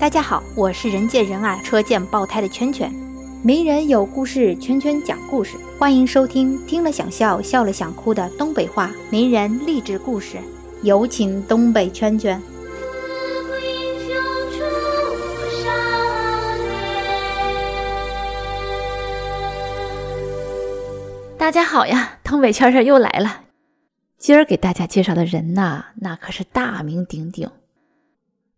大家好，我是人见人爱、车见爆胎的圈圈。名人有故事，圈圈讲故事，欢迎收听听了想笑、笑了想哭的东北话名人励志故事。有请东北圈圈。大家好呀，东北圈圈又来了。今儿给大家介绍的人呐，那可是大名鼎鼎。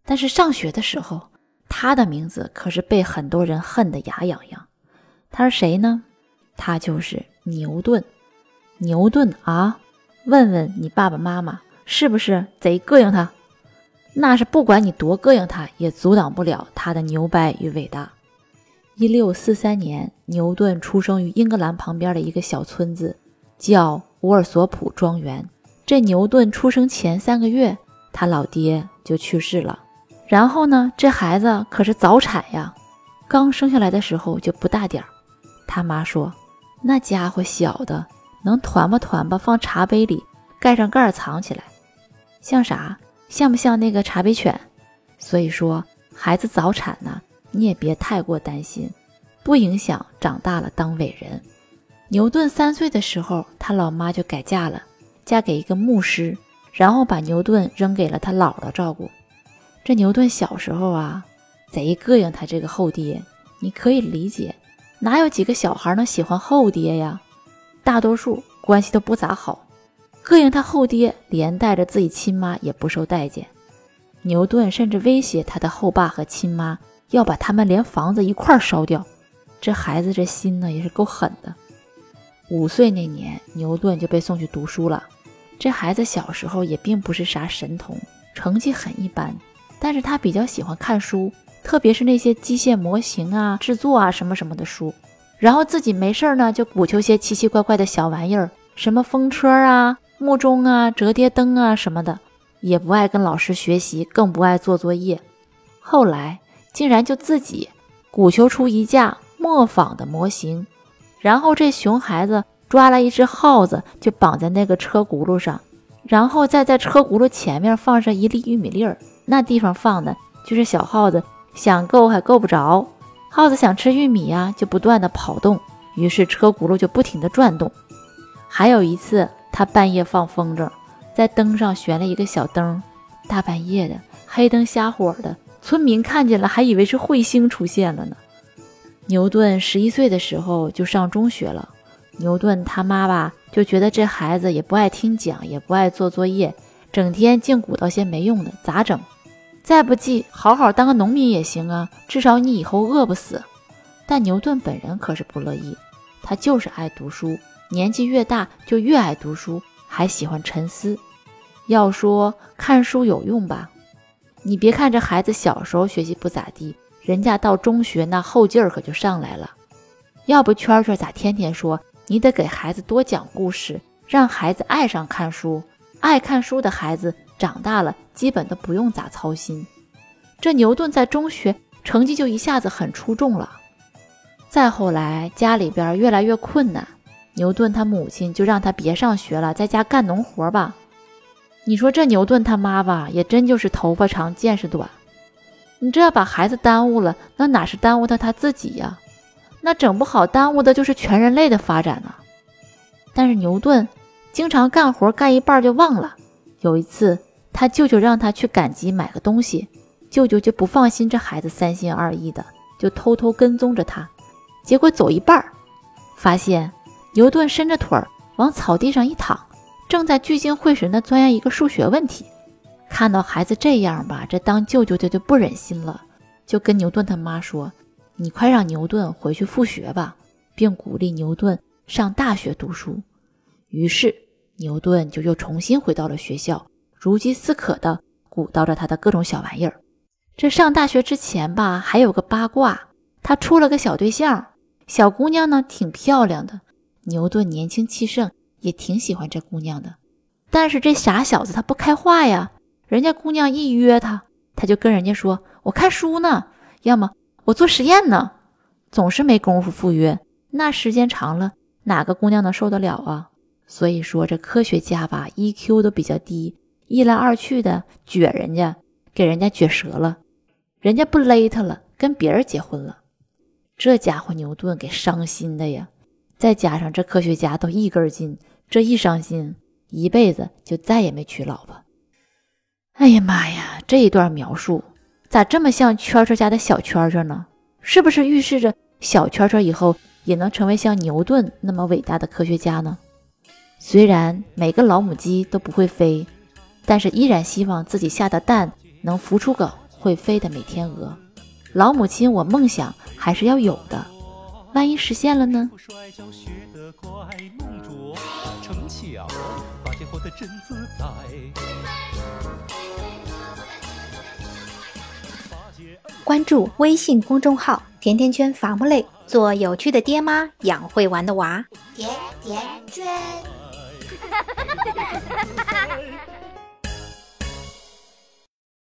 但是上学的时候。他的名字可是被很多人恨得牙痒痒。他是谁呢？他就是牛顿。牛顿啊，问问你爸爸妈妈，是不是贼膈应他？那是不管你多膈应他，也阻挡不了他的牛掰与伟大。一六四三年，牛顿出生于英格兰旁边的一个小村子，叫乌尔索普庄园。这牛顿出生前三个月，他老爹就去世了。然后呢，这孩子可是早产呀，刚生下来的时候就不大点儿。他妈说，那家伙小的能团吧团吧放茶杯里，盖上盖儿藏起来，像啥？像不像那个茶杯犬？所以说，孩子早产呢，你也别太过担心，不影响长大了当伟人。牛顿三岁的时候，他老妈就改嫁了，嫁给一个牧师，然后把牛顿扔给了他姥姥照顾。这牛顿小时候啊，贼膈应他这个后爹，你可以理解，哪有几个小孩能喜欢后爹呀？大多数关系都不咋好，膈应他后爹，连带着自己亲妈也不受待见。牛顿甚至威胁他的后爸和亲妈，要把他们连房子一块烧掉。这孩子这心呢，也是够狠的。五岁那年，牛顿就被送去读书了。这孩子小时候也并不是啥神童，成绩很一般。但是他比较喜欢看书，特别是那些机械模型啊、制作啊什么什么的书。然后自己没事儿呢，就鼓求些奇奇怪怪的小玩意儿，什么风车啊、木钟啊、折叠灯啊什么的，也不爱跟老师学习，更不爱做作业。后来竟然就自己鼓求出一架磨坊的模型，然后这熊孩子抓了一只耗子，就绑在那个车轱辘上，然后再在车轱辘前面放上一粒玉米粒儿。那地方放的就是小耗子，想够还够不着。耗子想吃玉米呀，就不断的跑动，于是车轱辘就不停的转动。还有一次，他半夜放风筝，在灯上悬了一个小灯，大半夜的，黑灯瞎火的，村民看见了还以为是彗星出现了呢。牛顿十一岁的时候就上中学了，牛顿他妈吧就觉得这孩子也不爱听讲，也不爱做作业，整天净鼓捣些没用的，咋整？再不济，好好当个农民也行啊，至少你以后饿不死。但牛顿本人可是不乐意，他就是爱读书，年纪越大就越爱读书，还喜欢沉思。要说看书有用吧，你别看这孩子小时候学习不咋地，人家到中学那后劲儿可就上来了。要不圈圈咋天天说你得给孩子多讲故事，让孩子爱上看书，爱看书的孩子。长大了，基本都不用咋操心。这牛顿在中学成绩就一下子很出众了。再后来，家里边越来越困难，牛顿他母亲就让他别上学了，在家干农活吧。你说这牛顿他妈吧，也真就是头发长见识短。你这要把孩子耽误了，那哪是耽误他他自己呀？那整不好耽误的就是全人类的发展呢。但是牛顿经常干活干一半就忘了。有一次。他舅舅让他去赶集买个东西，舅舅就不放心这孩子三心二意的，就偷偷跟踪着他。结果走一半，发现牛顿伸着腿儿往草地上一躺，正在聚精会神地钻研一个数学问题。看到孩子这样吧，这当舅舅的就不忍心了，就跟牛顿他妈说：“你快让牛顿回去复学吧，并鼓励牛顿上大学读书。”于是牛顿就又重新回到了学校。如饥似渴的鼓捣着他的各种小玩意儿。这上大学之前吧，还有个八卦，他处了个小对象，小姑娘呢挺漂亮的。牛顿年轻气盛，也挺喜欢这姑娘的。但是这傻小子他不开化呀，人家姑娘一约他，他就跟人家说：“我看书呢，要么我做实验呢。”总是没工夫赴约。那时间长了，哪个姑娘能受得了啊？所以说这科学家吧，EQ 都比较低。一来二去的撅人家，给人家撅折了。人家不勒他了，跟别人结婚了。这家伙牛顿给伤心的呀！再加上这科学家都一根筋，这一伤心，一辈子就再也没娶老婆。哎呀妈呀，这一段描述咋这么像圈圈家的小圈圈呢？是不是预示着小圈圈以后也能成为像牛顿那么伟大的科学家呢？虽然每个老母鸡都不会飞，但是依然希望自己下的蛋能孵出个会飞的美天鹅。老母亲，我梦想还是要有的。万一实现了呢？关注微信公众号“甜甜圈伐木累”，做有趣的爹妈，养会玩的娃。甜甜圈。Bye.